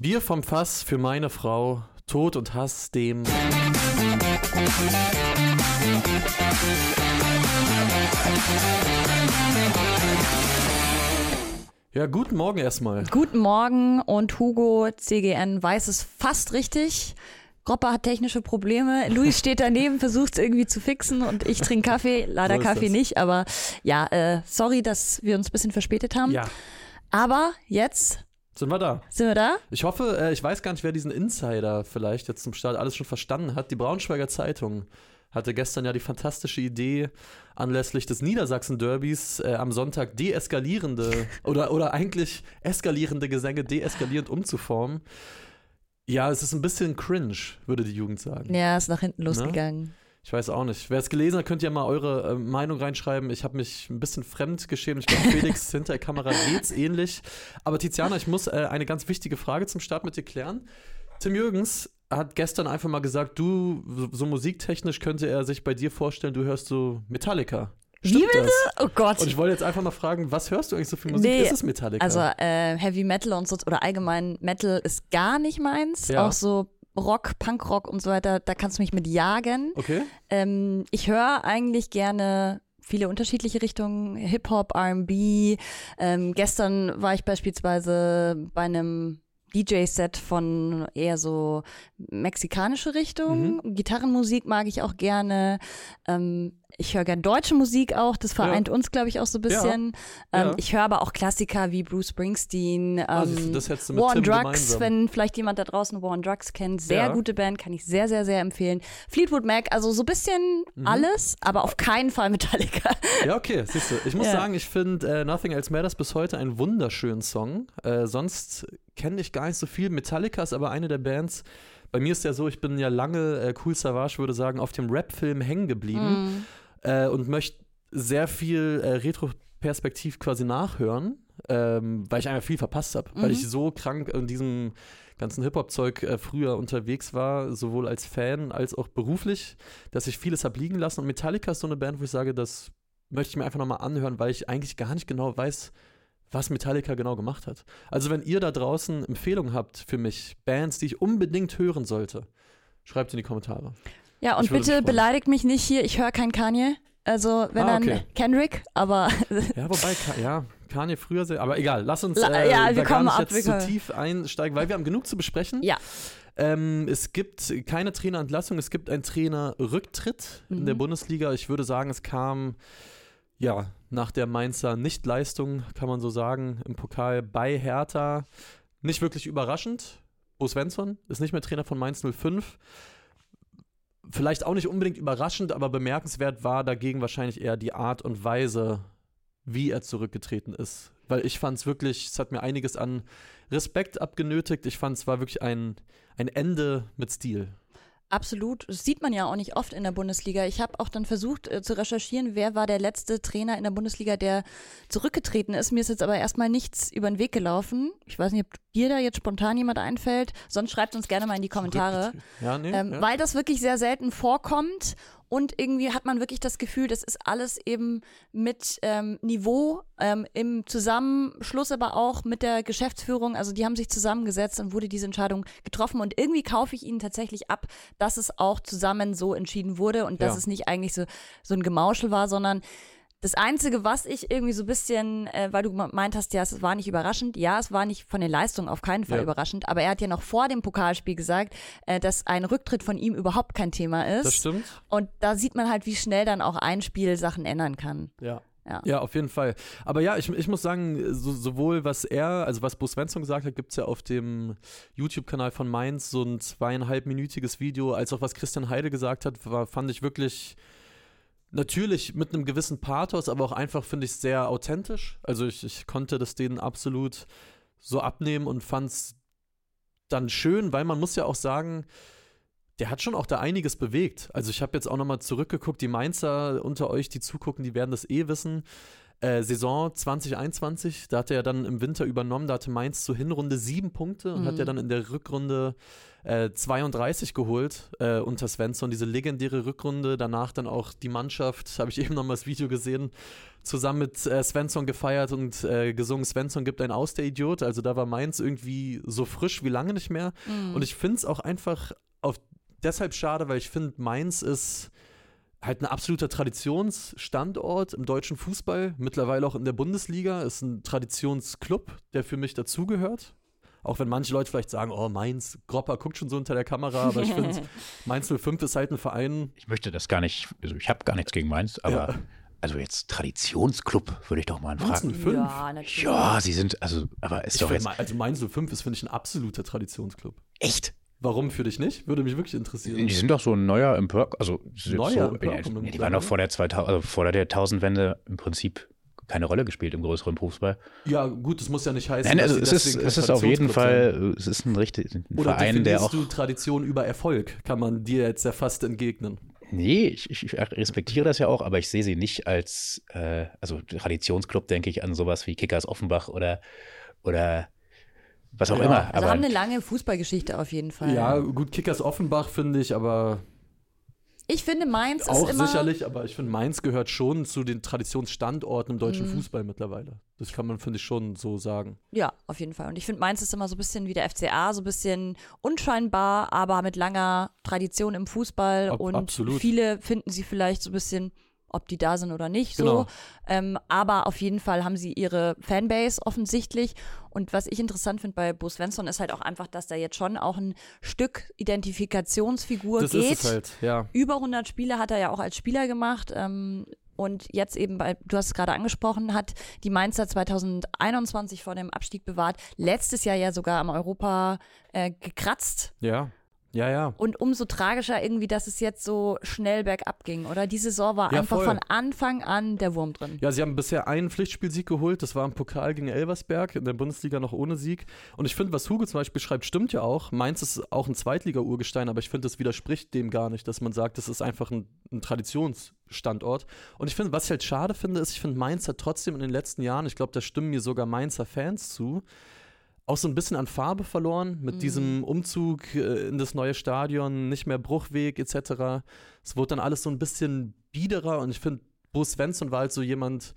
Bier vom Fass für meine Frau, Tod und Hass dem. Ja, guten Morgen erstmal. Guten Morgen und Hugo CGN weiß es fast richtig. Gropper hat technische Probleme. Luis steht daneben, versucht es irgendwie zu fixen und ich trinke Kaffee. Leider So Kaffee das. nicht, aber ja, äh, sorry, dass wir uns ein bisschen verspätet haben. Ja, Aber jetzt sind wir da. sind wir da. Ich hoffe, äh, ich weiß gar nicht, wer diesen Insider vielleicht jetzt zum Start alles schon verstanden hat. Die Braunschweiger Zeitung hatte gestern ja die fantastische Idee, anlässlich des Niedersachsen-Derbys äh, am Sonntag deeskalierende oder, oder eigentlich eskalierende Gesänge deeskalierend umzuformen. Ja, es ist ein bisschen cringe, würde die Jugend sagen. Ja, ist nach hinten losgegangen. Ich weiß auch nicht. Wer es gelesen hat, könnt ihr mal eure äh, Meinung reinschreiben. Ich habe mich ein bisschen fremd geschämt. Ich glaube, Felix hinter der Kamera geht's ähnlich. Aber Tiziana, ich muss äh, eine ganz wichtige Frage zum Start mit dir klären. Tim Jürgens hat gestern einfach mal gesagt, du, so, musiktechnisch könnte er sich bei dir vorstellen, du hörst so Metallica. Wie bitte? das? Oh Gott. Und ich wollte jetzt einfach mal fragen, was hörst du eigentlich so für Musik? Nee, ist es Metallica? Also äh, Heavy Metal und so oder allgemein Metal ist gar nicht meins. Ja. Auch so Rock, Punkrock und so weiter, da kannst du mich mit jagen. okay. Ähm, ich höre eigentlich gerne viele unterschiedliche Richtungen, Hip-Hop, RB. Ähm, gestern war ich beispielsweise bei einem DJ-Set von eher so mexikanische Richtung. Mhm. Gitarrenmusik mag ich auch gerne. Ähm, ich höre gerne deutsche Musik auch. Das vereint uns, glaube ich, auch so ein bisschen. Ja. Ähm, Ich höre aber auch Klassiker wie Bruce Springsteen. Also, ähm, das hättest du mit War on Tim Drugs, gemeinsam. wenn vielleicht jemand da draußen War on Drugs kennt. Sehr Ja. gute Band, kann ich sehr, sehr, sehr empfehlen. Fleetwood Mac, also so ein bisschen Mhm. alles, aber auf keinen Fall Metallica. Ja, okay, siehst du. Ich muss Ja. sagen, ich finde äh, Nothing Else Matters bis heute einen wunderschönen Song. Äh, sonst kenne ich gar nicht so viel. Metallica ist aber eine der Bands. Bei mir ist ja so, ich bin ja lange, äh, Cool Savage würde sagen, auf dem Rap-Film hängen geblieben äh, und möchte sehr viel äh, Retroperspektiv quasi nachhören, ähm, weil ich einfach viel verpasst habe. Weil Mhm. ich so krank in diesem ganzen Hip-Hop-Zeug äh, früher unterwegs war, sowohl als Fan als auch beruflich, dass ich vieles habe liegen lassen. Und Metallica ist so eine Band, wo ich sage, das möchte ich mir einfach nochmal anhören, weil ich eigentlich gar nicht genau weiß, was Metallica genau gemacht hat. Also wenn ihr da draußen Empfehlungen habt für mich, Bands, die ich unbedingt hören sollte, schreibt in die Kommentare. Ja, und mich bitte beleidigt mich nicht hier, ich höre kein Kanye. Also, wenn Ah, dann okay. Kendrick, aber Ja, wobei, ja, Kanye früher sehr, aber egal, lass uns äh, ja, wir da gar kommen nicht ab, jetzt zu tief einsteigen, weil wir haben genug zu besprechen. ja. Ähm, es gibt keine Trainerentlassung, es gibt einen Trainerrücktritt in Mhm. der Bundesliga. Ich würde sagen, es kam ja nach der Mainzer Nichtleistung, kann man so sagen, im Pokal bei Hertha. Nicht wirklich überraschend. Bo Svensson ist nicht mehr Trainer von Mainz 05. Vielleicht auch nicht unbedingt überraschend, aber bemerkenswert war dagegen wahrscheinlich eher die Art und Weise, wie er zurückgetreten ist. Weil ich fand es wirklich, es hat mir einiges an Respekt abgenötigt. Ich fand es war wirklich ein, ein Ende mit Stil. Absolut. Das sieht man ja auch nicht oft in der Bundesliga. Ich habe auch dann versucht äh, zu recherchieren, wer war der letzte Trainer in der Bundesliga, der zurückgetreten ist. Mir ist jetzt aber erstmal nichts über den Weg gelaufen. Ich weiß nicht, ob dir da jetzt spontan jemand einfällt. Sonst schreibt uns gerne mal in die Kommentare. Ja, nee. Ähm, ja. Weil das wirklich sehr selten vorkommt und irgendwie hat man wirklich das Gefühl, das ist alles eben mit ähm, Niveau ähm, im Zusammenschluss, aber auch mit der Geschäftsführung. Also die haben sich zusammengesetzt und wurde diese Entscheidung getroffen und irgendwie kaufe ich ihnen tatsächlich ab, dass es auch zusammen so entschieden wurde und dass Ja. es nicht eigentlich so, so ein Gemauschel war, sondern das Einzige, was ich irgendwie so ein bisschen, äh, weil du meint hast, ja, es war nicht überraschend. Ja, es war nicht von den Leistungen auf keinen Fall Ja. überraschend. Aber er hat ja noch vor dem Pokalspiel gesagt, äh, dass ein Rücktritt von ihm überhaupt kein Thema ist. das stimmt. Und da sieht man halt, wie schnell dann auch ein Spiel Sachen ändern kann. Ja. Ja. Ja, auf jeden Fall. Aber ja, ich, ich muss sagen, so, sowohl was er, also was Bo Svensson gesagt hat, gibt es ja auf dem YouTube-Kanal von Mainz so ein zweieinhalbminütiges Video, als auch was Christian Heide gesagt hat, war, fand ich wirklich natürlich mit einem gewissen Pathos, aber auch einfach, finde ich, sehr authentisch. Also ich, ich konnte das denen absolut so abnehmen und fand es dann schön, weil man muss ja auch sagen, der hat schon auch da einiges bewegt. Also ich habe jetzt auch nochmal zurückgeguckt, die Mainzer unter euch, die zugucken, die werden das eh wissen. Äh, Saison 2021, da hat er ja dann im Winter übernommen, da hatte Mainz zur Hinrunde sieben Punkte und Mhm. hat ja dann in der Rückrunde äh, 32 geholt äh, unter Svensson, diese legendäre Rückrunde. Danach dann auch die Mannschaft, habe ich eben noch mal das Video gesehen, zusammen mit äh, Svensson gefeiert und äh, gesungen, Svensson gibt ein Aus, der Idiot. Also da war Mainz irgendwie so frisch wie lange nicht mehr. Mhm. Und ich finde es auch einfach auf, deshalb schade, weil ich finde, Mainz ist halt ein absoluter Traditionsstandort im deutschen Fußball, mittlerweile auch in der Bundesliga, ist ein Traditionsclub, der für mich dazugehört. Auch wenn manche Leute vielleicht sagen, oh, Mainz, Gropper guckt schon so unter der Kamera, aber ich finde, Mainz 05 ist halt ein Verein. Ich möchte das gar nicht, also ich habe gar nichts gegen Mainz, aber Ja. also jetzt Traditionsclub würde ich doch mal Mainz fragen. 05? ja, natürlich. Ja, sie sind, also, aber ist Ich doch jetzt also Mainz 05 ist, finde ich, ein absoluter Traditionsclub. echt. Warum für dich nicht? Würde mich wirklich interessieren. Die sind doch so ein neuer Empörk, also Neuer so, ja, die waren doch vor der 2000, also vor der Jahrtausendwende im Prinzip keine Rolle gespielt im größeren Fußball. Ja, gut, das muss ja nicht heißen, Nein, also dass es ist, es ist auf jeden. Fall, es ist ein richtig ein Oder Verein, der auch. du Tradition über Erfolg? Kann man dir jetzt ja fast entgegnen. Nee, ich, ich respektiere das ja auch, aber ich sehe sie nicht als, äh, also Traditionsclub, denke ich an sowas wie Kickers Offenbach oder, oder was auch Ja. immer. Also aber haben eine lange Fußballgeschichte auf jeden Fall. Ja, gut, Kickers Offenbach finde ich, aber Ich finde, Mainz auch ist immer. sicherlich, aber ich finde, Mainz gehört schon zu den Traditionsstandorten im deutschen Mhm. Fußball mittlerweile. Das kann man, finde ich, schon so sagen. Ja, auf jeden Fall. Und ich finde, Mainz ist immer so ein bisschen wie der FCA, so ein bisschen unscheinbar, aber mit langer Tradition im Fußball. Ab- und absolut. viele finden sie vielleicht so ein bisschen, ob die da sind oder nicht, Genau. so. Ähm, aber auf jeden Fall haben sie ihre Fanbase offensichtlich. Und was ich interessant finde bei Bo Svensson ist halt auch einfach, dass da jetzt schon auch ein Stück Identifikationsfigur Das geht. ist es halt, ja. Über 100 Spiele hat er ja auch als Spieler gemacht. Ähm, und jetzt eben, bei, du hast es gerade angesprochen, hat die Mainzer 2021 vor dem Abstieg bewahrt. Letztes Jahr ja sogar am Europa äh, gekratzt. Ja, ja, ja. Und umso tragischer irgendwie, dass es jetzt so schnell bergab ging, oder? Die Saison war Ja, einfach voll. von Anfang an der Wurm drin. Ja, sie haben bisher einen Pflichtspielsieg geholt. Das war im Pokal gegen Elversberg, in der Bundesliga noch ohne Sieg. Und ich finde, was Hugo zum Beispiel schreibt, stimmt ja auch. Mainz ist auch ein Zweitliga-Urgestein, aber ich finde, das widerspricht dem gar nicht, dass man sagt, das ist einfach ein, ein Traditionsstandort. Und ich finde, was ich halt schade finde, ist, ich finde, Mainz hat trotzdem in den letzten Jahren, ich glaube, da stimmen mir sogar Mainzer Fans zu, auch so ein bisschen an Farbe verloren mit Mhm. diesem Umzug äh, in das neue Stadion, nicht mehr Bruchweg etc. Es wurde dann alles so ein bisschen biederer und ich finde, Bo Svensson war halt so jemand,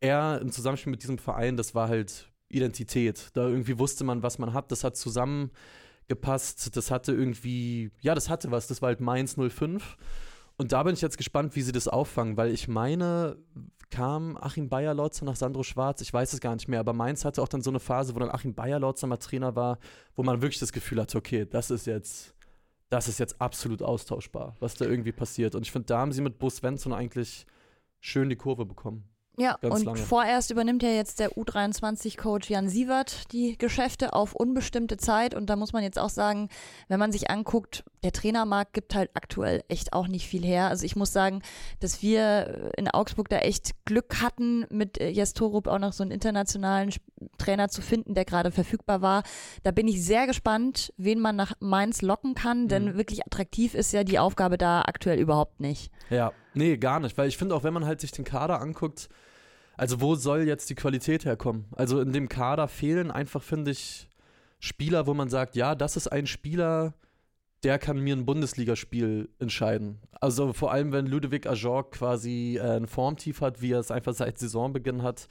er im Zusammenspiel mit diesem Verein, das war halt Identität. Da irgendwie wusste man, was man hat, das hat zusammengepasst, das hatte irgendwie, ja, das hatte was, das war halt Mainz 05. Und da bin ich jetzt gespannt, wie sie das auffangen, weil ich meine, kam Achim Bayerlotzer nach Sandro Schwarz, ich weiß es gar nicht mehr, aber Mainz hatte auch dann so eine Phase, wo dann Achim Bayerlotzer mal Trainer war, wo man wirklich das Gefühl hatte, okay, das ist jetzt, das ist jetzt absolut austauschbar, was da irgendwie passiert. Und ich finde, da haben sie mit Bo Svensson eigentlich schön die Kurve bekommen. Ja, Ganz und lange. vorerst übernimmt ja jetzt der U23-Coach Jan Sievert die Geschäfte auf unbestimmte Zeit. Und da muss man jetzt auch sagen, wenn man sich anguckt, der Trainermarkt gibt halt aktuell echt auch nicht viel her. Also ich muss sagen, dass wir in Augsburg da echt Glück hatten, mit äh, Jes Torup auch noch so einen internationalen Trainer zu finden, der gerade verfügbar war. Da bin ich sehr gespannt, wen man nach Mainz locken kann, denn Mhm. wirklich attraktiv ist ja die Aufgabe da aktuell überhaupt nicht. Ja, nee, gar nicht, weil ich finde auch, wenn man halt sich den Kader anguckt, also wo soll jetzt die Qualität herkommen? Also in dem Kader fehlen einfach, finde ich, Spieler, wo man sagt, ja, das ist ein Spieler, der kann mir ein Bundesligaspiel entscheiden. Also vor allem, wenn Ludovic Ajorg quasi äh, ein Formtief hat, wie er es einfach seit Saisonbeginn hat,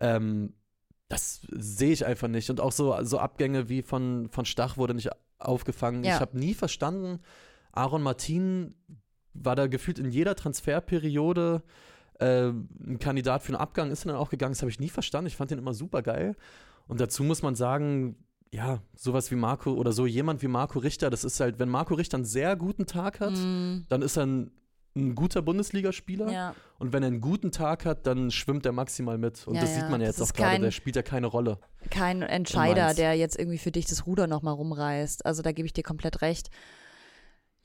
ähm, das sehe ich einfach nicht. Und auch so, so Abgänge wie von, von Stach wurde nicht aufgefangen. Ja. Ich habe nie verstanden, Aaron Martin war da gefühlt in jeder Transferperiode äh, ein Kandidat für einen Abgang, ist dann auch gegangen. Das habe ich nie verstanden. Ich fand den immer super geil. Und dazu muss man sagen, ja, sowas wie Marco oder so jemand wie Marco Richter, das ist halt, wenn Marco Richter einen sehr guten Tag hat, Mm, dann ist er ein, ein guter Bundesligaspieler. ja. Und wenn er einen guten Tag hat, dann schwimmt er maximal mit. Und Ja, das sieht man ja jetzt auch gerade, der spielt ja keine Rolle. kein Entscheider, der jetzt irgendwie für dich das Ruder nochmal rumreißt. Also da gebe ich dir komplett recht.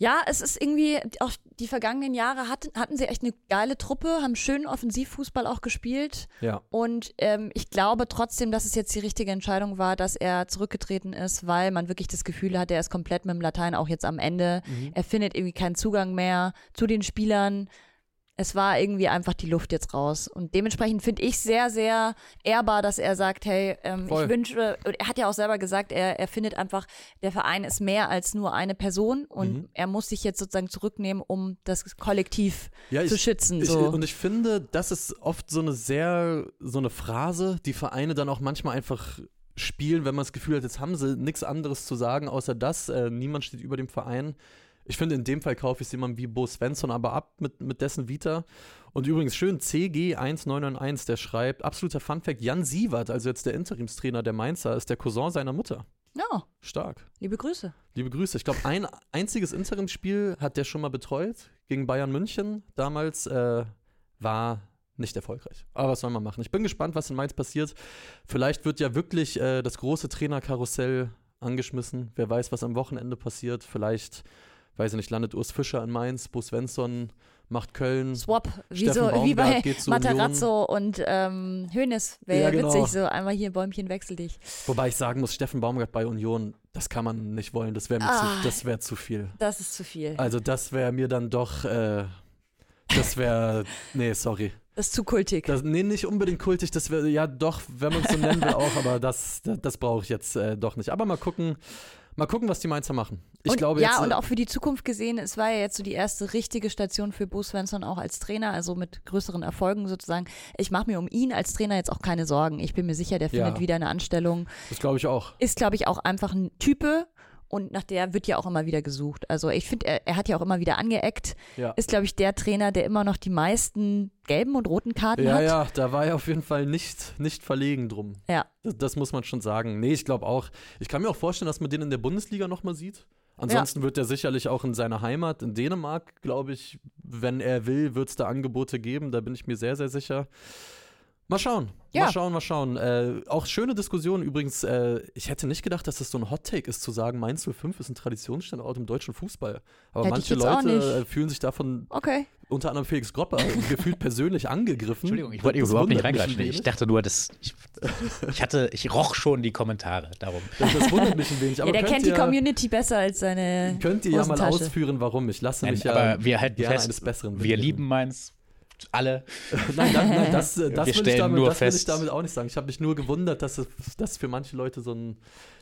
Ja, es ist irgendwie, auch die vergangenen Jahre hatten, hatten sie echt eine geile Truppe, haben schönen Offensivfußball auch gespielt. Ja. Und ähm, ich glaube trotzdem, dass es jetzt die richtige Entscheidung war, dass er zurückgetreten ist, weil man wirklich das Gefühl hat, er ist komplett mit dem Latein auch jetzt am Ende. Mhm. Er findet irgendwie keinen Zugang mehr zu den Spielern. Es war irgendwie einfach die Luft jetzt raus. Und dementsprechend finde ich sehr, sehr ehrbar, dass er sagt, hey, ähm, ich wünsche, er hat ja auch selber gesagt, er, er findet einfach, der Verein ist mehr als nur eine Person und Mhm. er muss sich jetzt sozusagen zurücknehmen, um das Kollektiv Ja, zu ich- schützen. Ich, so. Und ich finde, das ist oft so eine sehr, so eine Phrase, die Vereine dann auch manchmal einfach spielen, wenn man das Gefühl hat, jetzt haben sie nichts anderes zu sagen, außer das, äh, niemand steht über dem Verein. Ich finde, in dem Fall kaufe ich es jemandem wie Bo Svensson aber ab mit, mit dessen Vita. Und übrigens schön, CG1991, der schreibt, absoluter Funfact, Jan Sievert, also jetzt der Interimstrainer der Mainzer, ist der Cousin seiner Mutter. ja, Stark. liebe Grüße. Liebe Grüße. Ich glaube, ein einziges Interimspiel hat der schon mal betreut gegen Bayern München. Damals äh, war nicht erfolgreich. Aber was soll man machen? Ich bin gespannt, was in Mainz passiert. Vielleicht wird ja wirklich äh, das große Trainerkarussell angeschmissen. Wer weiß, was am Wochenende passiert. Vielleicht, weiß ich nicht, landet Urs Fischer in Mainz, Bo Svensson macht Köln. Swap, wie, Steffen so, wie bei zu Materazzo und ähm, Hönes. Wäre Ja, ja, genau. witzig, so einmal hier Bäumchen wechsel dich. Wobei ich sagen muss, Steffen Baumgart bei Union, das kann man nicht wollen. Das wäre Ah. zu, das wär zu viel. Das ist zu viel. Also das wäre mir dann doch, äh, das wäre, nee, sorry. Das ist zu kultig. Das, nee, nicht unbedingt kultig, das wäre, ja doch, wenn man es so nennen will auch, aber das, das, das brauche ich jetzt äh, doch nicht. Aber mal gucken, mal gucken, was die Mainzer machen. Ich und, glaube ja, jetzt, äh, und auch für die Zukunft gesehen, es war ja jetzt so die erste richtige Station für Bo Svensson auch als Trainer, also mit größeren Erfolgen sozusagen. Ich mache mir um ihn als Trainer jetzt auch keine Sorgen. Ich bin mir sicher, der Ja. findet wieder eine Anstellung. das glaube ich auch. Ist, glaube ich, auch einfach ein Type und nach der wird ja auch immer wieder gesucht. Also ich finde, er, er hat ja auch immer wieder angeeckt. Ja. Ist, glaube ich, der Trainer, der immer noch die meisten gelben und roten Karten Ja, hat. ja, da war er auf jeden Fall nicht, nicht verlegen drum. Ja. Das, das muss man schon sagen. Nee, ich glaube auch. Ich kann mir auch vorstellen, dass man den in der Bundesliga nochmal sieht. Ansonsten wird er sicherlich auch in seiner Heimat in Dänemark, glaube ich, wenn er will, wird es da Angebote geben. Da bin ich mir sehr, sehr sicher. Mal schauen. Ja. Mal schauen, mal schauen. Äh, auch schöne Diskussion übrigens. Äh, ich hätte nicht gedacht, dass das so ein Hot-Take ist, zu sagen, Mainz 05 ist ein Traditionsstandort im deutschen Fußball. Aber Hätte manche Leute äh, fühlen sich davon, Okay. unter anderem Felix Gropper, gefühlt persönlich angegriffen. Entschuldigung, ich wollte Das überhaupt nicht reingreifen. Ich dachte nur, dass ich, ich hatte, ich roch schon die Kommentare darum. Das, das wundert mich ein wenig. Ja, Aber der kennt die ihr, Community besser als seine. Könnt ihr ja mal ausführen, warum? Ich lasse Nein, mich ja aber wir halten gerne fest, eines Besseren wir lieben Mainz, alle. Nein, nein, nein das, äh, das, will, ich damit, nur das will ich damit auch nicht sagen. Ich habe mich nur gewundert, dass das für manche Leute so ein,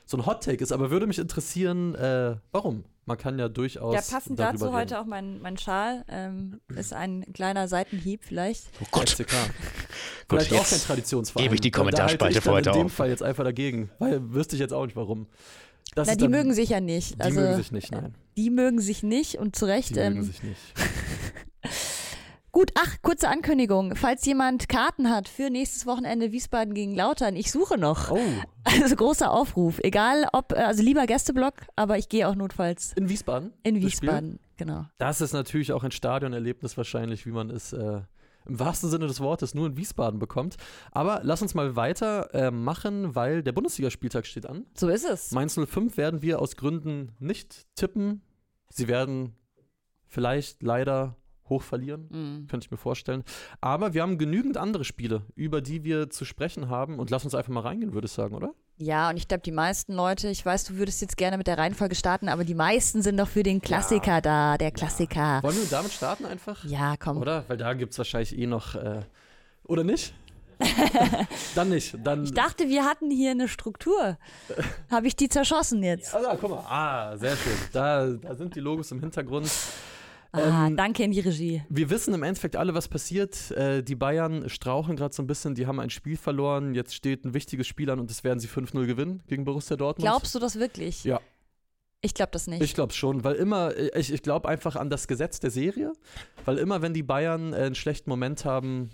so ein Hot-Take ist. Aber würde mich interessieren, äh, warum? Man kann ja durchaus. Ja, passend darüber dazu reden. heute auch mein, mein Schal. Ähm, ist ein kleiner Seitenhieb vielleicht. Oh Gott. FCK. Gut, Vielleicht auch kein Traditionsverein. gebe ich die Kommentarspalte für dann heute In dem auf. Fall jetzt einfach dagegen. Weil wüsste ich jetzt auch nicht warum. Das Na, die dann- mögen sich ja nicht. Die also, mögen sich nicht, nein. Die mögen sich nicht und zu Recht. Die mögen Ähm, sich nicht. gut, ach, kurze Ankündigung. Falls jemand Karten hat für nächstes Wochenende Wiesbaden gegen Lautern, ich suche noch. Oh, Also großer Aufruf. Egal ob, äh, also lieber Gästeblock, aber ich gehe auch notfalls in Wiesbaden? in? Wiesbaden. Genau. Das ist natürlich auch ein Stadionerlebnis wahrscheinlich, wie man es äh, im wahrsten Sinne des Wortes nur in Wiesbaden bekommt. Aber lass uns mal weiter äh, machen, weil der Bundesligaspieltag steht an. So ist es. Mainz 05 werden wir aus Gründen nicht tippen. Sie werden vielleicht leider hoch verlieren. Mhm. Könnte ich mir vorstellen. Aber wir haben genügend andere Spiele, über die wir zu sprechen haben. Und lass uns einfach mal reingehen, würde ich sagen, oder? Ja, und ich glaube, die meisten Leute, ich weiß, du würdest jetzt gerne mit der Reihenfolge starten, aber die meisten sind doch für den Klassiker da, der Klassiker. Wollen wir damit starten einfach? Ja, komm. Oder? Weil da gibt es wahrscheinlich eh noch. Äh, oder nicht? Dann nicht. Dann. Ich dachte, wir hatten hier eine Struktur. Habe ich die zerschossen jetzt? Ah, da, guck mal. Ah, sehr schön. Da, da sind die Logos im Hintergrund. Ah, Ähm, danke in die Regie. Wir wissen im Endeffekt alle, was passiert. Äh, die Bayern strauchen gerade so ein bisschen. Die haben ein Spiel verloren. Jetzt steht ein wichtiges Spiel an und das werden sie 5-0 gewinnen gegen Borussia Dortmund. Glaubst du das wirklich? Ja. Ich glaube das nicht. Ich glaube schon, weil immer, ich, ich glaube einfach an das Gesetz der Serie, weil immer, wenn die Bayern äh, einen schlechten Moment haben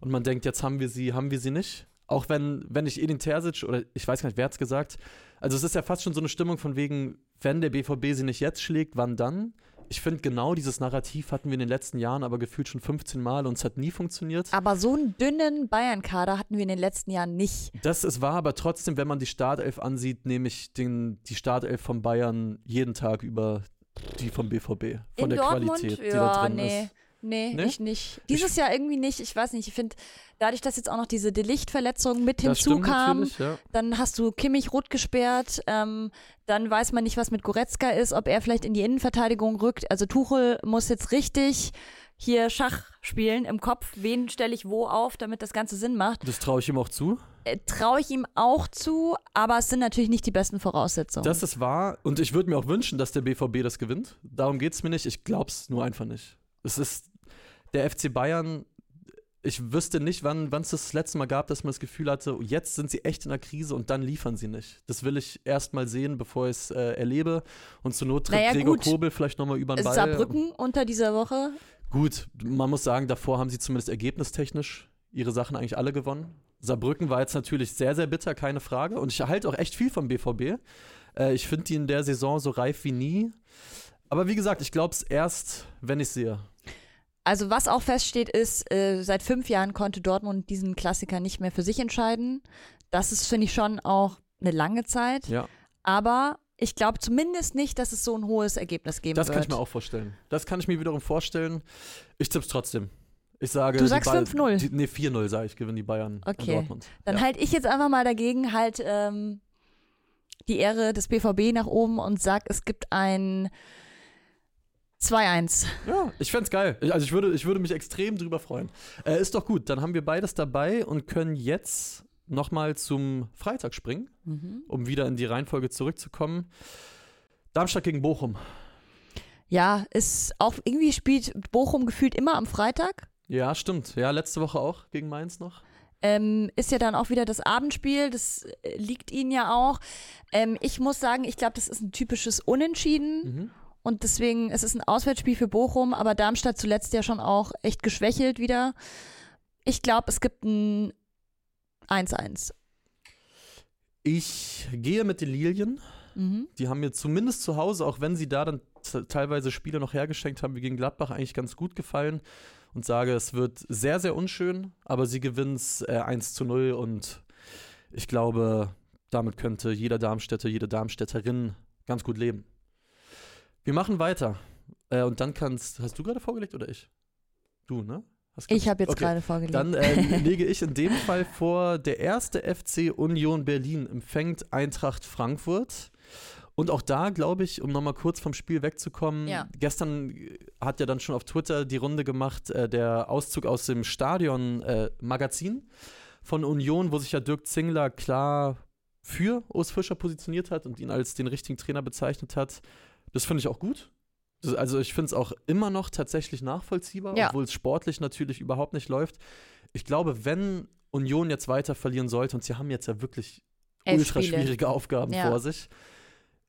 und man denkt, jetzt haben wir sie, haben wir sie nicht. Auch wenn, wenn ich Edin Terzic oder ich weiß gar nicht, wer hat es gesagt, also es ist ja fast schon so eine Stimmung von wegen, wenn der BVB sie nicht jetzt schlägt, wann dann? Ich finde, genau dieses Narrativ hatten wir in den letzten Jahren aber gefühlt schon 15 Mal und es hat nie funktioniert. aber so einen dünnen Bayern-Kader hatten wir in den letzten Jahren nicht. Das es war aber trotzdem, wenn man die Startelf ansieht, nehme ich den, die Startelf von Bayern jeden Tag über die vom BVB. Von in der Dortmund? Qualität, die ja, da drin nee. ist. Nee, Nee? ich nicht. Dieses Jahr irgendwie nicht. Ich weiß nicht. Ich finde, dadurch, dass jetzt auch noch diese Delicht-Verletzung mit hinzukam, ja. dann hast du Kimmich rot gesperrt. Ähm, dann weiß man nicht, was mit Goretzka ist, ob er vielleicht in die Innenverteidigung rückt. Also Tuchel muss jetzt richtig hier Schach spielen im Kopf. Wen stelle ich wo auf, damit das Ganze Sinn macht? Das traue ich ihm auch zu. Äh, Traue ich ihm auch zu, aber es sind natürlich nicht die besten Voraussetzungen. Das ist wahr. Und ich würde mir auch wünschen, dass der BVB das gewinnt. Darum geht es mir nicht. Ich glaube es nur einfach nicht. Es ist der FC Bayern. Ich wüsste nicht, wann es das letzte Mal gab, dass man das Gefühl hatte, jetzt sind sie echt in der Krise und dann liefern sie nicht. Das will ich erst mal sehen, bevor ich es äh, erlebe. Und zur Not tritt Naja, Gregor gut. Kobel vielleicht nochmal über den Ball. Saarbrücken unter dieser Woche. Gut, man muss sagen, davor haben sie zumindest ergebnistechnisch ihre Sachen eigentlich alle gewonnen. Saarbrücken war jetzt natürlich sehr, sehr bitter, keine Frage. Und ich erhalte auch echt viel vom BVB. Äh, ich finde die in der Saison so reif wie nie. Aber wie gesagt, ich glaube es erst, wenn ich sehe. Also was auch feststeht ist, äh, seit fünf Jahren konnte Dortmund diesen Klassiker nicht mehr für sich entscheiden. Das ist, finde ich, schon auch eine lange Zeit. Ja, Aber ich glaube zumindest nicht, dass es so ein hohes Ergebnis geben das wird. kann ich mir auch vorstellen. Das kann ich mir wiederum vorstellen. Ich tipp's trotzdem. Ich sage. Du sagst Bay- 5-0. die- Nee, 4-0 sage ich, gewinnen die Bayern in Okay. Dortmund. Dann ja. halte ich jetzt einfach mal dagegen halt ähm, die Ehre des BVB nach oben und sag, es gibt ein 2-1. Ja, ich fänd's geil. Ich- Also ich würde, ich würde mich extrem drüber freuen. Äh, ist doch gut, dann haben wir beides dabei und können jetzt nochmal zum Freitag springen, um wieder in die Reihenfolge zurückzukommen. Darmstadt gegen Bochum. Ja, ist auch irgendwie spielt Bochum gefühlt immer am Freitag. Ja, stimmt. Ja, letzte Woche auch gegen Mainz noch. Ähm, ist ja dann auch wieder das Abendspiel, das äh, liegt ihnen ja auch. Ähm, ich muss sagen, ich glaube, das ist ein typisches Unentschieden Mhm. Und deswegen es ist ein Auswärtsspiel für Bochum, aber Darmstadt zuletzt ja schon auch echt geschwächelt wieder. Ich glaube, es gibt ein 1-1. Ich gehe mit den Lilien. Mhm. Die haben mir zumindest zu Hause, auch wenn sie da dann teilweise Spiele noch hergeschenkt haben, wie gegen Gladbach, eigentlich ganz gut gefallen. Und sage, es wird sehr, sehr unschön, aber sie gewinnen es äh, 1 zu 0 und ich glaube, damit könnte jeder Darmstädter, jede Darmstädterin ganz gut leben. Wir machen weiter. Äh, und dann kannst, hast du gerade vorgelegt oder ich? Du, ne? Hast Ich habe jetzt Okay. gerade vorgelegt. Dann äh, lege ich in dem Fall vor, der erste FC Union Berlin empfängt Eintracht Frankfurt. Und auch da, glaube ich, um nochmal kurz vom Spiel wegzukommen, Ja. gestern äh, hat ja dann schon auf Twitter die Runde gemacht, äh, der Auszug aus dem Stadion-Magazin von Union, wo sich ja Dirk Zingler klar für Urs Fischer positioniert hat und ihn als den richtigen Trainer bezeichnet hat. Das finde ich auch gut. Das, also ich finde es auch immer noch tatsächlich nachvollziehbar, Ja. obwohl es sportlich natürlich überhaupt nicht läuft. Ich glaube, wenn Union jetzt weiter verlieren sollte, und sie haben jetzt ja wirklich Elf ultra Spiele. schwierige Aufgaben Ja. vor sich.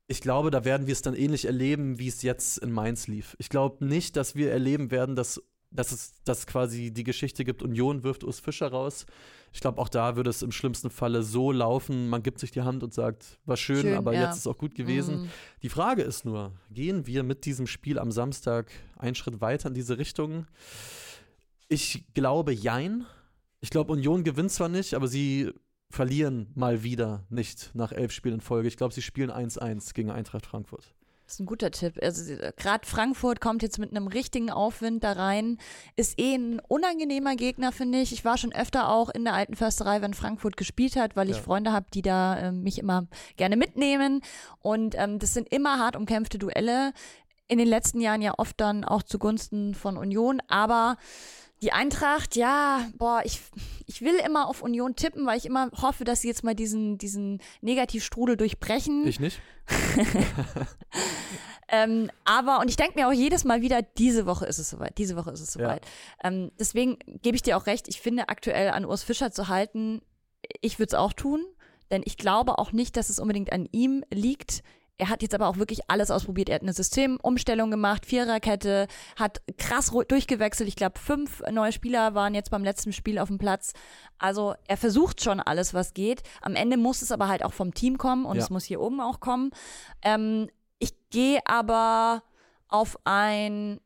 Ich glaube, da werden wir es dann ähnlich erleben, wie es jetzt in Mainz lief. Ich glaube nicht, dass wir erleben werden, dass, dass es dass quasi die Geschichte gibt, Union wirft Urs Fischer raus. Ich glaube, auch da würde es im schlimmsten Falle so laufen, man gibt sich die Hand und sagt, war schön, Schön, aber ja. jetzt ist auch gut gewesen. Mhm. Die Frage ist nur, gehen wir mit diesem Spiel am Samstag einen Schritt weiter in diese Richtung? Ich glaube, jein. Ich glaube, Union gewinnt zwar nicht, aber sie verlieren mal wieder nicht nach elf Spielen in Folge. Ich glaube, sie spielen 1-1 gegen Eintracht Frankfurt. Das ist ein guter Tipp. Also gerade Frankfurt kommt jetzt mit einem richtigen Aufwind da rein. Ist eh ein unangenehmer Gegner, finde ich. Ich war schon öfter auch in der alten Försterei, wenn Frankfurt gespielt hat, weil ich Ja. Freunde habe, die da ähm, mich immer gerne mitnehmen. Und ähm, das sind immer hart umkämpfte Duelle. In den letzten Jahren ja oft dann auch zugunsten von Union. Aber die Eintracht, ja, boah, ich, ich will immer auf Union tippen, weil ich immer hoffe, dass sie jetzt mal diesen, diesen Negativstrudel durchbrechen. Ich nicht? Ähm, aber, und ich denke mir auch jedes Mal wieder, diese Woche ist es soweit, diese Woche ist es soweit. Ähm, deswegen gebe ich dir auch recht, ich finde aktuell an Urs Fischer zu halten, ich würde es auch tun, denn ich glaube auch nicht, dass es unbedingt an ihm liegt. Er hat jetzt aber auch wirklich alles ausprobiert. Er hat eine Systemumstellung gemacht, Viererkette, hat krass durchgewechselt. Ich glaube, fünf neue Spieler waren jetzt beim letzten Spiel auf dem Platz. Also er versucht schon alles, was geht. Am Ende muss es aber halt auch vom Team kommen und Ja. es muss hier oben auch kommen. Ähm, ich gehe aber auf ein,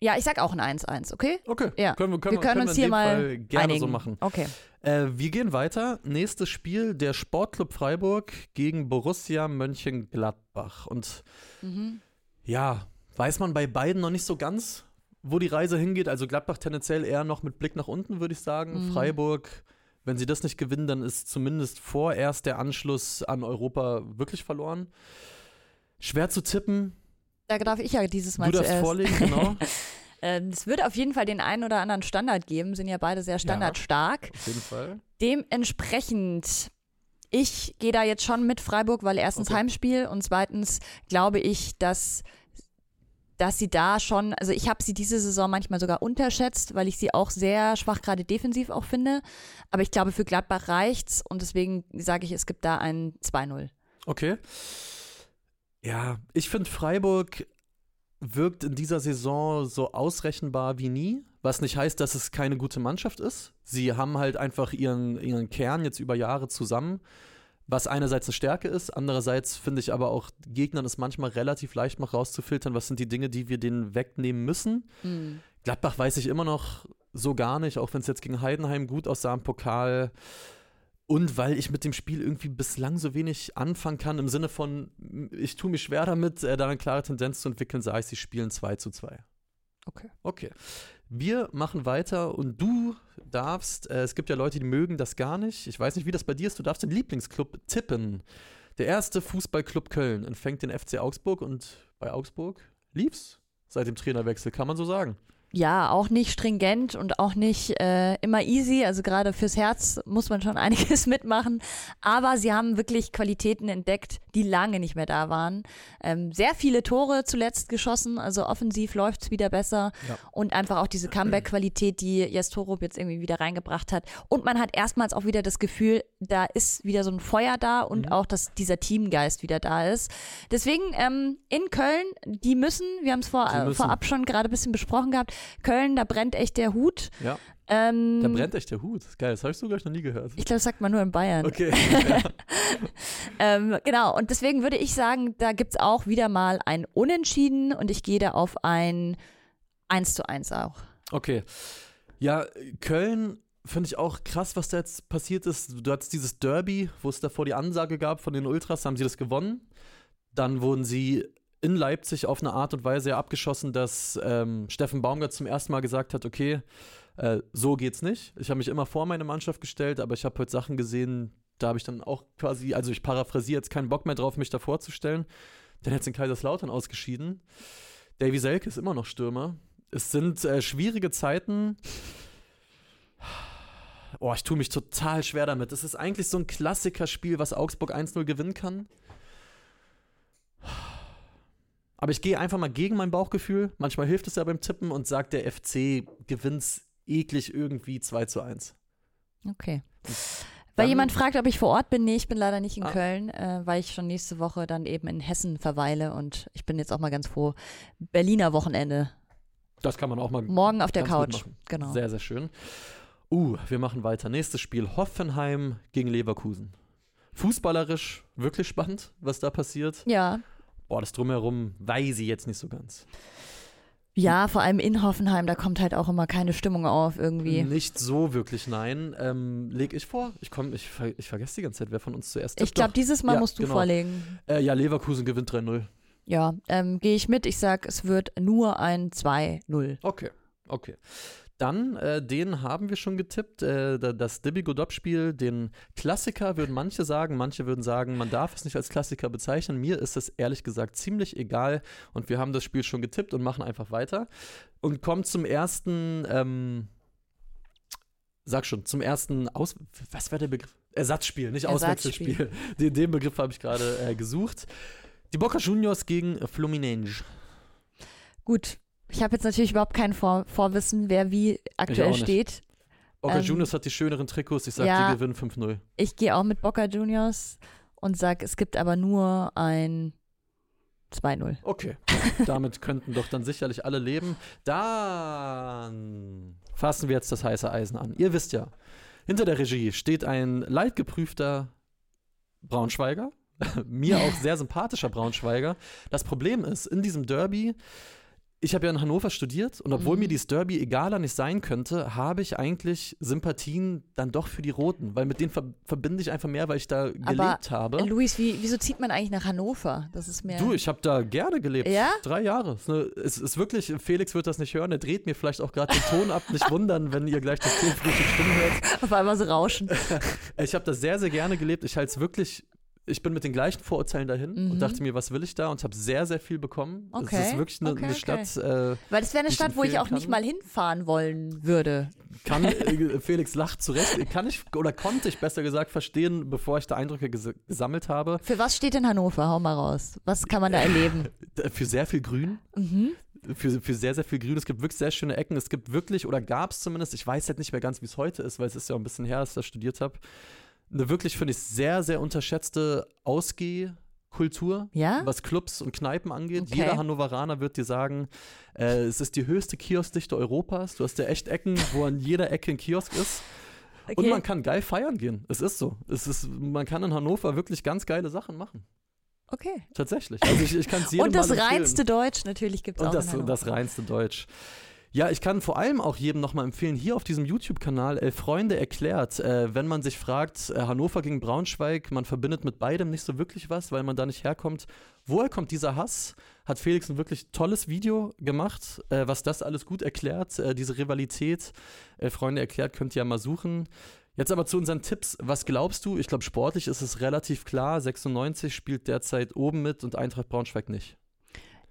ja, ich sag auch ein 1-1, okay? Okay, Ja. können wir, können wir können können uns hier mal gerne einigen. so machen. Okay. Äh, wir gehen weiter. Nächstes Spiel, der Sportclub Freiburg gegen Borussia Mönchengladbach. Und Mhm. ja, weiß man bei beiden noch nicht so ganz, wo die Reise hingeht. Also Gladbach tendenziell eher noch mit Blick nach unten, würde ich sagen. Mhm. Freiburg, wenn sie das nicht gewinnen, dann ist zumindest vorerst der Anschluss an Europa wirklich verloren. Schwer zu tippen. Da darf ich ja dieses Mal du darfst zuerst. vorlegen, genau. Ähm, es wird auf jeden Fall den einen oder anderen Standard geben, sind ja beide sehr standardstark. Auf jeden Fall. Dementsprechend, ich gehe da jetzt schon mit Freiburg, weil erstens Okay. Heimspiel und zweitens glaube ich, dass dass sie da schon, also ich habe sie diese Saison manchmal sogar unterschätzt, weil ich sie auch sehr schwach gerade defensiv auch finde. Aber ich glaube, für Gladbach reicht's und deswegen sage ich, es gibt da ein 2-0. Okay. Ja, ich finde Freiburg wirkt in dieser Saison so ausrechenbar wie nie, was nicht heißt, dass es keine gute Mannschaft ist. Sie haben halt einfach ihren, ihren Kern jetzt über Jahre zusammen, was einerseits eine Stärke ist, andererseits finde ich aber auch Gegnern es manchmal relativ leicht macht rauszufiltern, was sind die Dinge, die wir denen wegnehmen müssen. Hm. Gladbach weiß ich immer noch so gar nicht, auch wenn es jetzt gegen Heidenheim gut aussah im Pokal. Und weil ich mit dem Spiel irgendwie bislang so wenig anfangen kann, im Sinne von, ich tue mich schwer damit, äh, da eine klare Tendenz zu entwickeln, sage ich, sie spielen 2 zu 2. Okay. Okay. Wir machen weiter und du darfst, äh, es gibt ja Leute, die mögen das gar nicht. Ich weiß nicht, wie das bei dir ist. Du darfst den Lieblingsclub tippen. Der erste Fußballclub Köln empfängt den FC Augsburg und bei Augsburg lief's seit dem Trainerwechsel, kann man so sagen. Ja, auch nicht stringent und auch nicht äh, immer easy. Also gerade fürs Herz muss man schon einiges mitmachen. Aber sie haben wirklich Qualitäten entdeckt, die lange nicht mehr da waren. Ähm, sehr viele Tore zuletzt geschossen, also offensiv läuft es wieder besser. Ja. Und einfach auch diese Comeback-Qualität, die Jes Torup jetzt irgendwie wieder reingebracht hat. Und man hat erstmals auch wieder das Gefühl, da ist wieder so ein Feuer da und Mhm. auch, dass dieser Teamgeist wieder da ist. Deswegen ähm, in Köln, die müssen, wir haben es vor, äh, vorab schon gerade ein bisschen besprochen gehabt, Köln, da brennt echt der Hut. Ja. Ähm, Da brennt echt der Hut. Geil, das habe ich so gleich noch nie gehört. ich glaube, das sagt man nur in Bayern. Okay. Ähm, genau, und deswegen würde ich sagen, da gibt es auch wieder mal ein Unentschieden und ich gehe da auf ein 1 zu 1 auch. Okay. Ja, Köln finde ich auch krass, was da jetzt passiert ist. Du hattest dieses Derby, wo es davor die Ansage gab von den Ultras, haben sie das gewonnen. Dann wurden sie in Leipzig auf eine Art und Weise abgeschossen, dass ähm, Steffen Baumgart zum ersten Mal gesagt hat, okay, äh, so geht's nicht. Ich habe mich immer vor meine Mannschaft gestellt, aber ich habe heute Sachen gesehen, da habe ich dann auch quasi, also ich paraphrasiere jetzt keinen Bock mehr drauf, mich da vorzustellen. Dann jetzt in Kaiserslautern ausgeschieden. Davy Selke ist immer noch Stürmer. Es sind äh, schwierige Zeiten. Oh, ich tue mich total schwer damit. Es ist eigentlich so ein Klassikerspiel, was Augsburg 1-0 gewinnen kann. Aber ich gehe einfach mal gegen mein Bauchgefühl. Manchmal hilft es ja beim Tippen und sagt, der FC gewinnt eklig irgendwie 2 zu 1. Okay. Dann- Weil jemand fragt, ob ich vor Ort bin. Nee, ich bin leider nicht in Ah. Köln, äh, weil ich schon nächste Woche dann eben in Hessen verweile und ich bin jetzt auch mal ganz froh. Berliner Wochenende. Das kann man auch mal Morgen auf der Couch. Genau. Sehr, sehr schön. Uh, wir machen weiter. Nächstes Spiel: Hoffenheim gegen Leverkusen. Fußballerisch wirklich spannend, was da passiert. Ja. Boah, das Drumherum weiß ich jetzt nicht so ganz. Ja, vor allem in Hoffenheim, da kommt halt auch immer keine Stimmung auf irgendwie. Nicht so wirklich, nein. Ähm, leg ich vor. Ich, komm, ich, ver ich vergesse die ganze Zeit, wer von uns zuerst Ich tippt. glaube, Doch. dieses Mal Ja, musst du genau. vorlegen. Äh, ja, Leverkusen gewinnt 3-0. Ja, ähm, gehe ich mit. Ich sag, es wird nur ein 2-0. Okay, okay. Dann, äh, den haben wir schon getippt, äh, da- das Dibby Godop-Spiel, den Klassiker würden manche sagen, manche würden sagen, man darf es nicht als Klassiker bezeichnen. Mir ist es ehrlich gesagt ziemlich egal und wir haben das Spiel schon getippt und machen einfach weiter und kommen zum ersten, ähm, sag schon, zum ersten Aus... Was war der Begriff? Ersatzspiel, nicht Ersatzspiel. Auswechselspiel. Den, den Begriff habe ich gerade äh, gesucht. Die Boca Juniors gegen Fluminense. Gut. Ich habe jetzt natürlich überhaupt kein Vor Vorwissen, wer wie aktuell steht. Boca Ähm, Juniors hat die schöneren Trikots. Ich sag, ja. die gewinnen 5-0. Ich gehe auch mit Boca Juniors und sag, es gibt aber nur ein 2-0. Okay. Damit könnten doch dann sicherlich alle leben. Dann fassen wir jetzt das heiße Eisen an. Ihr wisst ja, hinter der Regie steht ein leidgeprüfter Braunschweiger. Mir auch sehr sympathischer Braunschweiger. Das Problem ist, in diesem Derby, ich habe ja in Hannover studiert und obwohl Mhm. mir dieses Derby egaler nicht sein könnte, habe ich eigentlich Sympathien dann doch für die Roten, weil mit denen ver verbinde ich einfach mehr, weil ich da gelebt habe. Luis, wie, wieso zieht man eigentlich nach Hannover? Das ist mir. Du, ich habe da gerne gelebt. Ja? Drei Jahre. Es ist wirklich, Felix wird das nicht hören, er dreht mir vielleicht auch gerade den Ton ab. Nicht wundern, wenn ihr gleich das Themenfrühstück stimmen hört. auf einmal so rauschen. Ich habe da sehr, sehr gerne gelebt. Ich halte es wirklich ich bin mit den gleichen Vorurteilen dahin Mhm. und dachte mir, was will ich da? Und habe sehr, sehr viel bekommen. Okay, Es ist wirklich eine, okay, eine okay. Stadt, äh, Weil das wäre eine Stadt, wo ich auch nicht kann. mal hinfahren wollen würde. kann, äh, Felix lacht zurecht, kann ich oder konnte ich besser gesagt verstehen, bevor ich da Eindrücke ges gesammelt habe. Für was steht in Hannover? Hau mal raus. Was kann man da erleben? Für sehr viel Grün. Mhm. Für, für sehr, sehr viel Grün. Es gibt wirklich sehr schöne Ecken. Es gibt wirklich, oder gab es zumindest, ich weiß halt nicht mehr ganz, wie es heute ist, weil es ist ja auch ein bisschen her, dass ich das studiert habe, eine wirklich, finde ich, sehr, sehr unterschätzte Ausgehkultur. Ja? was Clubs und Kneipen angeht. Okay. Jeder Hannoveraner wird dir sagen, äh, es ist die höchste Kioskdichte Europas. Du hast ja echt Ecken, wo an jeder Ecke ein Kiosk ist. Und Okay. man kann geil feiern gehen. Es ist so. Es ist, man kann in Hannover wirklich ganz geile Sachen machen. okay. Tatsächlich. Also ich, ich kann es jedem Und das reinste Deutsch natürlich gibt es auch Und das, in Hannover. das reinste Deutsch. Ja, ich kann vor allem auch jedem nochmal empfehlen, hier auf diesem YouTube-Kanal Elf Freunde erklärt, äh, wenn man sich fragt, äh, Hannover gegen Braunschweig, man verbindet mit beidem nicht so wirklich was, weil man da nicht herkommt. Woher kommt dieser Hass? Hat Felix ein wirklich tolles Video gemacht, äh, was das alles gut erklärt, äh, diese Rivalität. Elf Freunde erklärt, könnt ihr ja mal suchen. Jetzt aber zu unseren Tipps. Was glaubst du? Ich glaube, sportlich ist es relativ klar. 96 spielt derzeit oben mit und Eintracht Braunschweig nicht.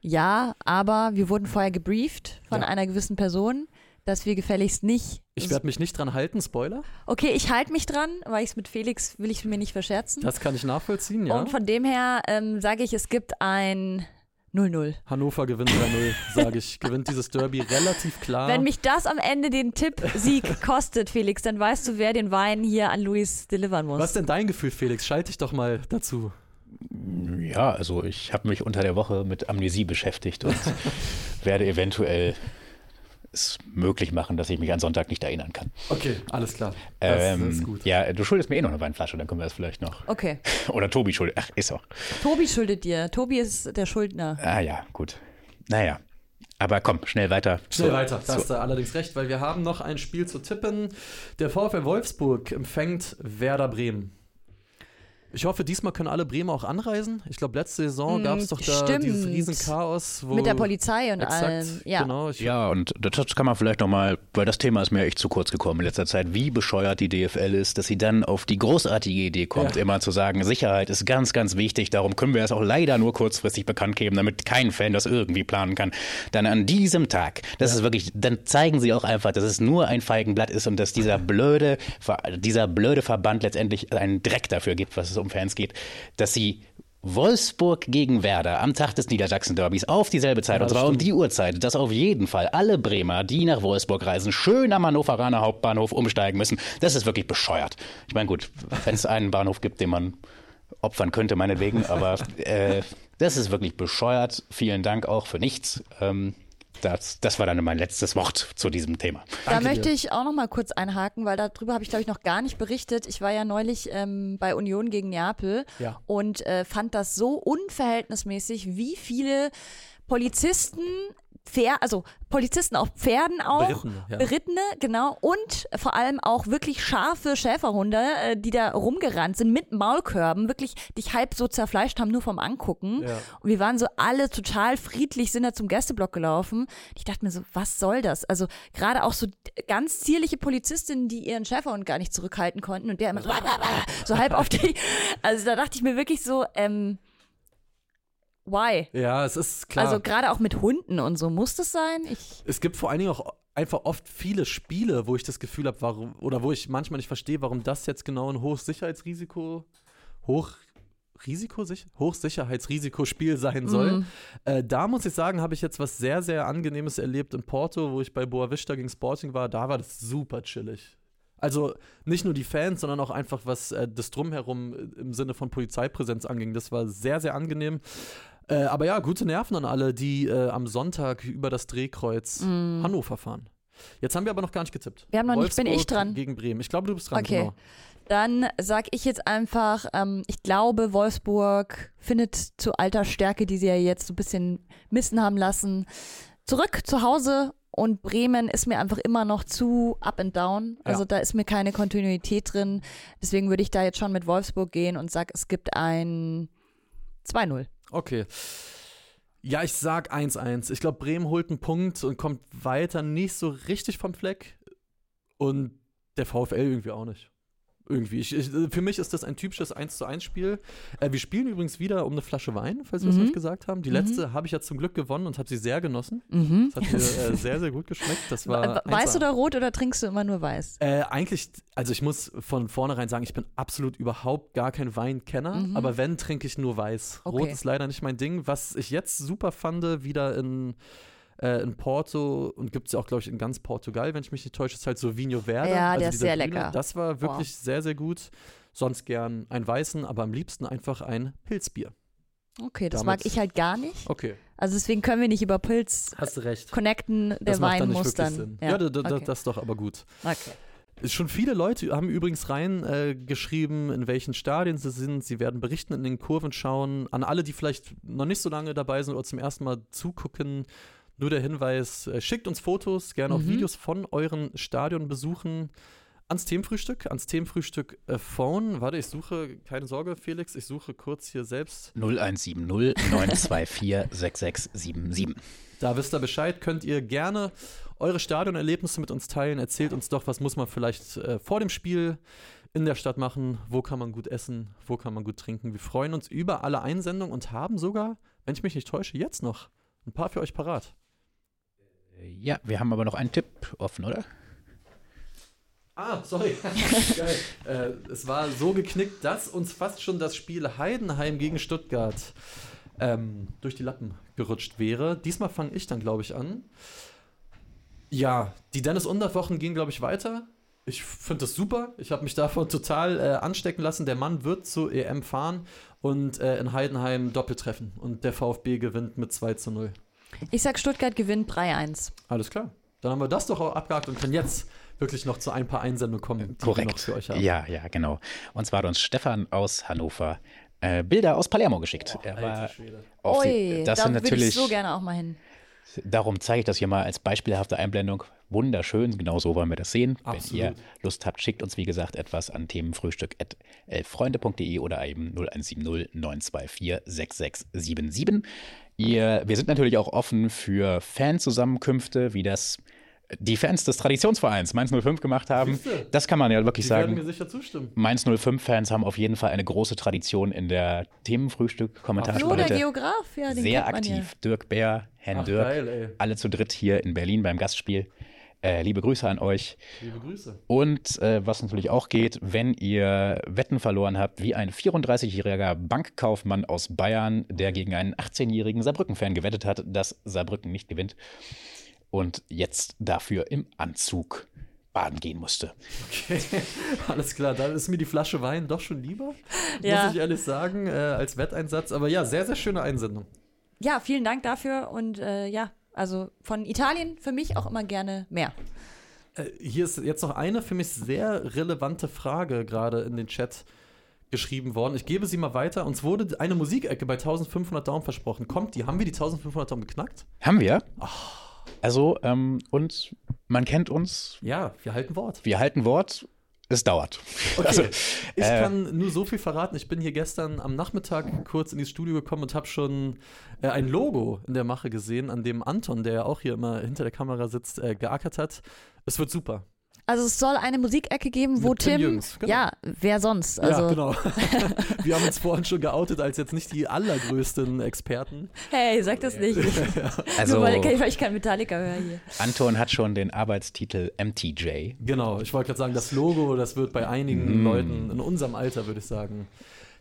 Ja, aber wir wurden vorher gebrieft von Ja. einer gewissen Person, dass wir gefälligst nicht. Ich werde mich nicht dran halten, Spoiler. okay, ich halte mich dran, weil ich es mit Felix will ich mir nicht verscherzen. Das kann ich nachvollziehen, ja. Und von dem her ähm, sage ich, es gibt ein 0-0. Hannover gewinnt 3-0, sage ich. Gewinnt dieses Derby relativ klar. Wenn mich das am Ende den Tipp-Sieg kostet, Felix, dann weißt du, wer den Wein hier an Luis delivern muss. Was ist denn dein Gefühl, Felix? Schalte dich doch mal dazu. Ja, also ich habe mich unter der Woche mit Amnesie beschäftigt und werde eventuell es möglich machen, dass ich mich an Sonntag nicht erinnern kann. Okay, alles klar. Das Ähm, ist gut. Ja, du schuldest mir eh noch eine Weinflasche, dann können wir das vielleicht noch. Okay, Oder Tobi schuldet. Ach, ist auch. Tobi schuldet dir. Tobi ist der Schuldner. Ah ja, gut. Naja. Aber komm, schnell weiter. Schnell zu- weiter, da hast du allerdings recht, weil wir haben noch ein Spiel zu tippen. Der VfL Wolfsburg empfängt Werder Bremen. Ich hoffe, diesmal können alle Bremer auch anreisen. Ich glaube, letzte Saison Mm, gab es doch da stimmt. dieses Riesenchaos. Wo Mit der Polizei und Exakt, allem. Ja. genau. Ja, und das kann man vielleicht nochmal, weil das Thema ist mir echt zu kurz gekommen in letzter Zeit, wie bescheuert die DFL ist, dass sie dann auf die großartige Idee kommt, Ja. immer zu sagen, Sicherheit ist ganz, ganz wichtig, darum können wir es auch leider nur kurzfristig bekannt geben, damit kein Fan das irgendwie planen kann. Dann an diesem Tag, das ist wirklich, dann zeigen sie auch einfach, dass es nur ein Feigenblatt ist und dass dieser blöde, Ver- dieser blöde Verband letztendlich einen Dreck dafür gibt, was es um Fans geht, dass sie Wolfsburg gegen Werder am Tag des Niedersachsen-Derbys auf dieselbe Zeit, Ja, und zwar um die Uhrzeit, dass auf jeden Fall alle Bremer, die nach Wolfsburg reisen, schön am Hannoveraner Hauptbahnhof umsteigen müssen. Das ist wirklich bescheuert. Ich meine, gut, wenn es einen Bahnhof gibt, den man opfern könnte, meinetwegen, aber äh, das ist wirklich bescheuert. Vielen Dank auch für nichts. Ähm, das, das war dann mein letztes Wort zu diesem Thema. Da Danke möchte dir. ich auch noch mal kurz einhaken, weil darüber habe ich, glaube ich, noch gar nicht berichtet. Ich war ja neulich ähm, bei Union gegen Neapel Ja. und äh, fand das so unverhältnismäßig, wie viele Polizisten, Pfer also Polizisten auf Pferden auch, Berittene, ja. Berittene, genau, und vor allem auch wirklich scharfe Schäferhunde, äh, die da rumgerannt sind mit Maulkörben, wirklich dich halb so zerfleischt haben, nur vom Angucken. Ja. Und wir waren so alle total friedlich, sind da zum Gästeblock gelaufen. Ich dachte mir so, was soll das? Also gerade auch so ganz zierliche Polizistinnen, die ihren Schäferhund gar nicht zurückhalten konnten und der immer so, so halb auf die. Also da dachte ich mir wirklich so, ähm, why? ja, es ist klar. Also gerade auch mit Hunden und so muss das sein. Ich es gibt vor allen Dingen auch einfach oft viele Spiele, wo ich das Gefühl habe, warum, oder wo ich manchmal nicht verstehe, warum das jetzt genau ein hohes Sicherheitsrisiko, hoch Risiko, Hochsicherheitsrisikospiel sein soll. Mhm. Äh, da muss ich sagen, habe ich jetzt was sehr, sehr Angenehmes erlebt in Porto, wo ich bei Boa Vista gegen Sporting war. Da war das super chillig. Also nicht nur die Fans, sondern auch einfach, was äh, das Drumherum äh, im Sinne von Polizeipräsenz anging. Das war sehr, sehr angenehm. Äh, aber ja, gute Nerven an alle, die äh, am Sonntag über das Drehkreuz Hannover fahren. Jetzt haben wir aber noch gar nicht getippt. Wir haben noch nicht- bin ich Wolfsburg dran? Gegen Bremen. Ich glaube, du bist dran. Okay. Genau. Dann sag ich jetzt einfach, ähm, ich glaube, Wolfsburg findet zu alter Stärke, die sie ja jetzt so ein bisschen missen haben lassen, zurück zu Hause. Und Bremen ist mir einfach immer noch zu up and down. Also Ja. da ist mir keine Kontinuität drin. Deswegen würde ich da jetzt schon mit Wolfsburg gehen und sag, es gibt ein 2-0. Okay. Ja, ich sag 1-1. Ich glaube, Bremen holt einen Punkt und kommt weiter nicht so richtig vom Fleck. Und der VfL irgendwie auch nicht. Irgendwie. Ich, ich, für mich ist das ein typisches 1 zu 1 Spiel. Äh, wir spielen übrigens wieder um eine Flasche Wein, falls wir es Mhm. nicht gesagt haben. Die letzte habe ich ja zum Glück gewonnen und habe sie sehr genossen. Mhm. Das hat mir äh, sehr, sehr gut geschmeckt. Das war Weiß 1A. oder rot oder trinkst du immer nur weiß? Äh, eigentlich, also ich muss von vornherein sagen, ich bin absolut überhaupt gar kein Weinkenner, Mhm. aber wenn, trinke ich nur weiß. Rot Okay. ist leider nicht mein Ding. Was ich jetzt super fand, wieder in, äh, in Porto und gibt es ja auch, glaube ich, in ganz Portugal, wenn ich mich nicht täusche, ist halt so Vinho Verde. Ja, also der ist sehr grüne. lecker. Das war wirklich sehr, sehr gut. Sonst gern einen weißen, aber am liebsten einfach ein Pilzbier. Okay, das Damit- mag ich halt gar nicht. Okay, Also deswegen können wir nicht über Pilz hast du recht. connecten, der Das macht Wein dann nicht muss wirklich dann. Sinn. Ja, da, da, okay. das ist doch aber gut. okay. Schon viele Leute haben übrigens rein äh, geschrieben, in welchen Stadien sie sind. Sie werden berichten, in den Kurven schauen. An alle, die vielleicht noch nicht so lange dabei sind oder zum ersten Mal zugucken, nur der Hinweis, äh, schickt uns Fotos, gerne auch Mhm. Videos von euren Stadionbesuchen ans Themenfrühstück, ans Themenfrühstück äh, Phone. Warte, ich suche, keine Sorge, Felix, ich suche kurz hier selbst. 0170 924 6677. Da wisst ihr Bescheid, könnt ihr gerne eure Stadionerlebnisse mit uns teilen. Erzählt uns doch, was muss man vielleicht äh, vor dem Spiel in der Stadt machen, wo kann man gut essen, wo kann man gut trinken. Wir freuen uns über alle Einsendungen und haben sogar, wenn ich mich nicht täusche, jetzt noch ein paar für euch parat. Ja, wir haben aber noch einen Tipp offen, oder? Ah, sorry. Geil. Äh, es war so geknickt, dass uns fast schon das Spiel Heidenheim gegen Stuttgart ähm, durch die Lappen gerutscht wäre. Diesmal fange ich dann, glaube ich, an. Ja, die Dennis Unterwochen gehen, glaube ich, weiter. Ich finde das super. Ich habe mich davon total äh, anstecken lassen. Der Mann wird zur EM fahren und äh, in Heidenheim Doppel treffen. Und der VfB gewinnt mit 2 zu 0. Ich sag, Stuttgart gewinnt 3-1. Alles klar. Dann haben wir das doch auch abgehakt und können jetzt wirklich noch zu ein paar Einsendungen kommen, die wir noch Korrekt. für euch haben. Ja, ja, genau. Und zwar hat uns Stefan aus Hannover äh, Bilder aus Palermo geschickt. er war Alter Schwede. auf die- das da sind natürlich ich so gerne auch mal hin. Darum zeige ich das hier mal als beispielhafte Einblendung. Wunderschön, genau so wollen wir das sehen. Wenn Absolut. ihr Lust habt, schickt uns wie gesagt etwas an themenfrühstück.elffreunde.de oder eben 0170 924 6677. Ihr, wir sind natürlich auch offen für Fanzusammenkünfte, wie das die Fans des Traditionsvereins Mainz 05 gemacht haben. Siehste? Das kann man ja wirklich Die sagen. werden mir sicher zustimmen. Mainz 05-Fans haben auf jeden Fall eine große Tradition in der Flo, der Themenfrühstück-Kommentarspalte. Geograf, ja, den Sehr kennt man ja. aktiv. Dirk Bär, Herrn Ach, Dirk, geil, alle zu dritt hier in Berlin beim Gastspiel. Äh, liebe Grüße an euch. Liebe Grüße. Und äh, was natürlich auch geht, wenn ihr Wetten verloren habt, wie ein 34-jähriger Bankkaufmann aus Bayern, der gegen einen 18-jährigen Saarbrücken-Fan gewettet hat, dass Saarbrücken nicht gewinnt und jetzt dafür im Anzug baden gehen musste. Okay, alles klar. Dann ist mir die Flasche Wein doch schon lieber, Ja. muss ich ehrlich sagen, äh, als Wetteinsatz. Aber ja, sehr, sehr schöne Einsendung. Ja, vielen Dank dafür und äh, ja, also von Italien für mich auch immer gerne mehr. Äh, hier ist jetzt noch eine für mich sehr relevante Frage gerade in den Chat geschrieben worden. Ich gebe sie mal weiter. Uns wurde eine Musikecke bei 1500 Daumen versprochen. Kommt die? Haben wir die 1500 Daumen geknackt? Haben wir? Also, ähm, und man kennt uns, Ja, wir halten Wort. wir halten Wort, es dauert. Okay, Also, ich äh, kann nur so viel verraten. Ich bin hier gestern am Nachmittag kurz in dieses Studio gekommen und habe schon äh, ein Logo in der Mache gesehen, an dem Anton, der ja auch hier immer hinter der Kamera sitzt, äh, geackert hat. Es wird super. Also es soll eine Musikecke geben, wo Mit Tim Tim, Jürgens, genau. ja, wer sonst? Also, ja, genau. wir haben uns vorhin schon geoutet als jetzt nicht die allergrößten Experten. hey, sag das nicht. also Nur weil, weil ich kein Metallica höre hier. Anton hat schon den Arbeitstitel MTJ. Genau, ich wollte gerade sagen, das Logo, das wird bei einigen Mm. Leuten in unserem Alter, würde ich sagen,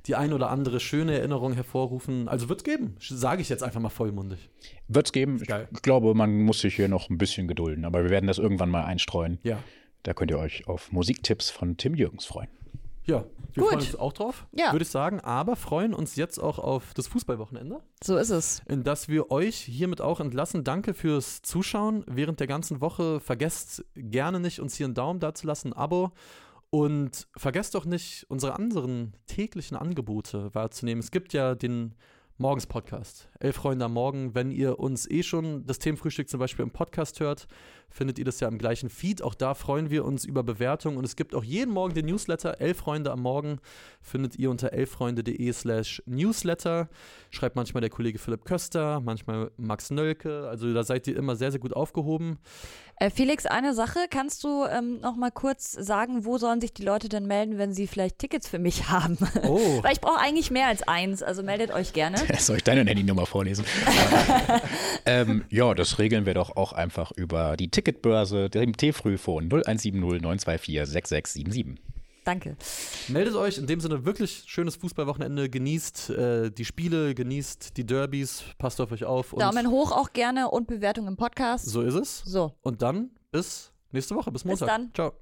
die ein oder andere schöne Erinnerung hervorrufen. Also wird es geben, sage ich jetzt einfach mal vollmundig. Wird's geben. Geil. Ich glaube, man muss sich hier noch ein bisschen gedulden, aber wir werden das irgendwann mal einstreuen. Ja. Da könnt ihr euch auf Musiktipps von Tim Jürgens freuen. Ja, wir Gut. freuen uns auch drauf, Ja. würde ich sagen, aber freuen uns jetzt auch auf das Fußballwochenende, So ist es. in das wir euch hiermit auch entlassen. Danke fürs Zuschauen während der ganzen Woche. Vergesst gerne nicht, uns hier einen Daumen dazulassen, ein Abo. Und vergesst doch nicht, unsere anderen täglichen Angebote wahrzunehmen. Es gibt ja den Morgens Podcast. Elf Freunde am Morgen. Wenn ihr uns eh schon das Themenfrühstück zum Beispiel im Podcast hört, findet ihr das ja im gleichen Feed. Auch da freuen wir uns über Bewertungen. Und es gibt auch jeden Morgen den Newsletter. Elf Freunde am Morgen findet ihr unter elffreunde.de slash Newsletter. Schreibt manchmal der Kollege Philipp Köster, manchmal Max Nölke. Also da seid ihr immer sehr, sehr gut aufgehoben. Äh, Felix, eine Sache, kannst du ähm, noch mal kurz sagen, wo sollen sich die Leute denn melden, wenn sie vielleicht Tickets für mich haben? Oh. Weil ich brauche eigentlich mehr als eins, also meldet euch gerne. Soll ich deine Handynummer vorlesen? ähm, ja, das regeln wir doch auch einfach über die Ticketbörse, dem T-Frühphone 0170 924 6677. Danke. Meldet euch in dem Sinne wirklich schönes Fußballwochenende. Genießt äh, die Spiele, genießt die Derbys, passt auf euch auf. Und Daumen hoch auch gerne und Bewertung im Podcast. So ist es. So. Und dann bis nächste Woche, bis Montag. dann. Ciao.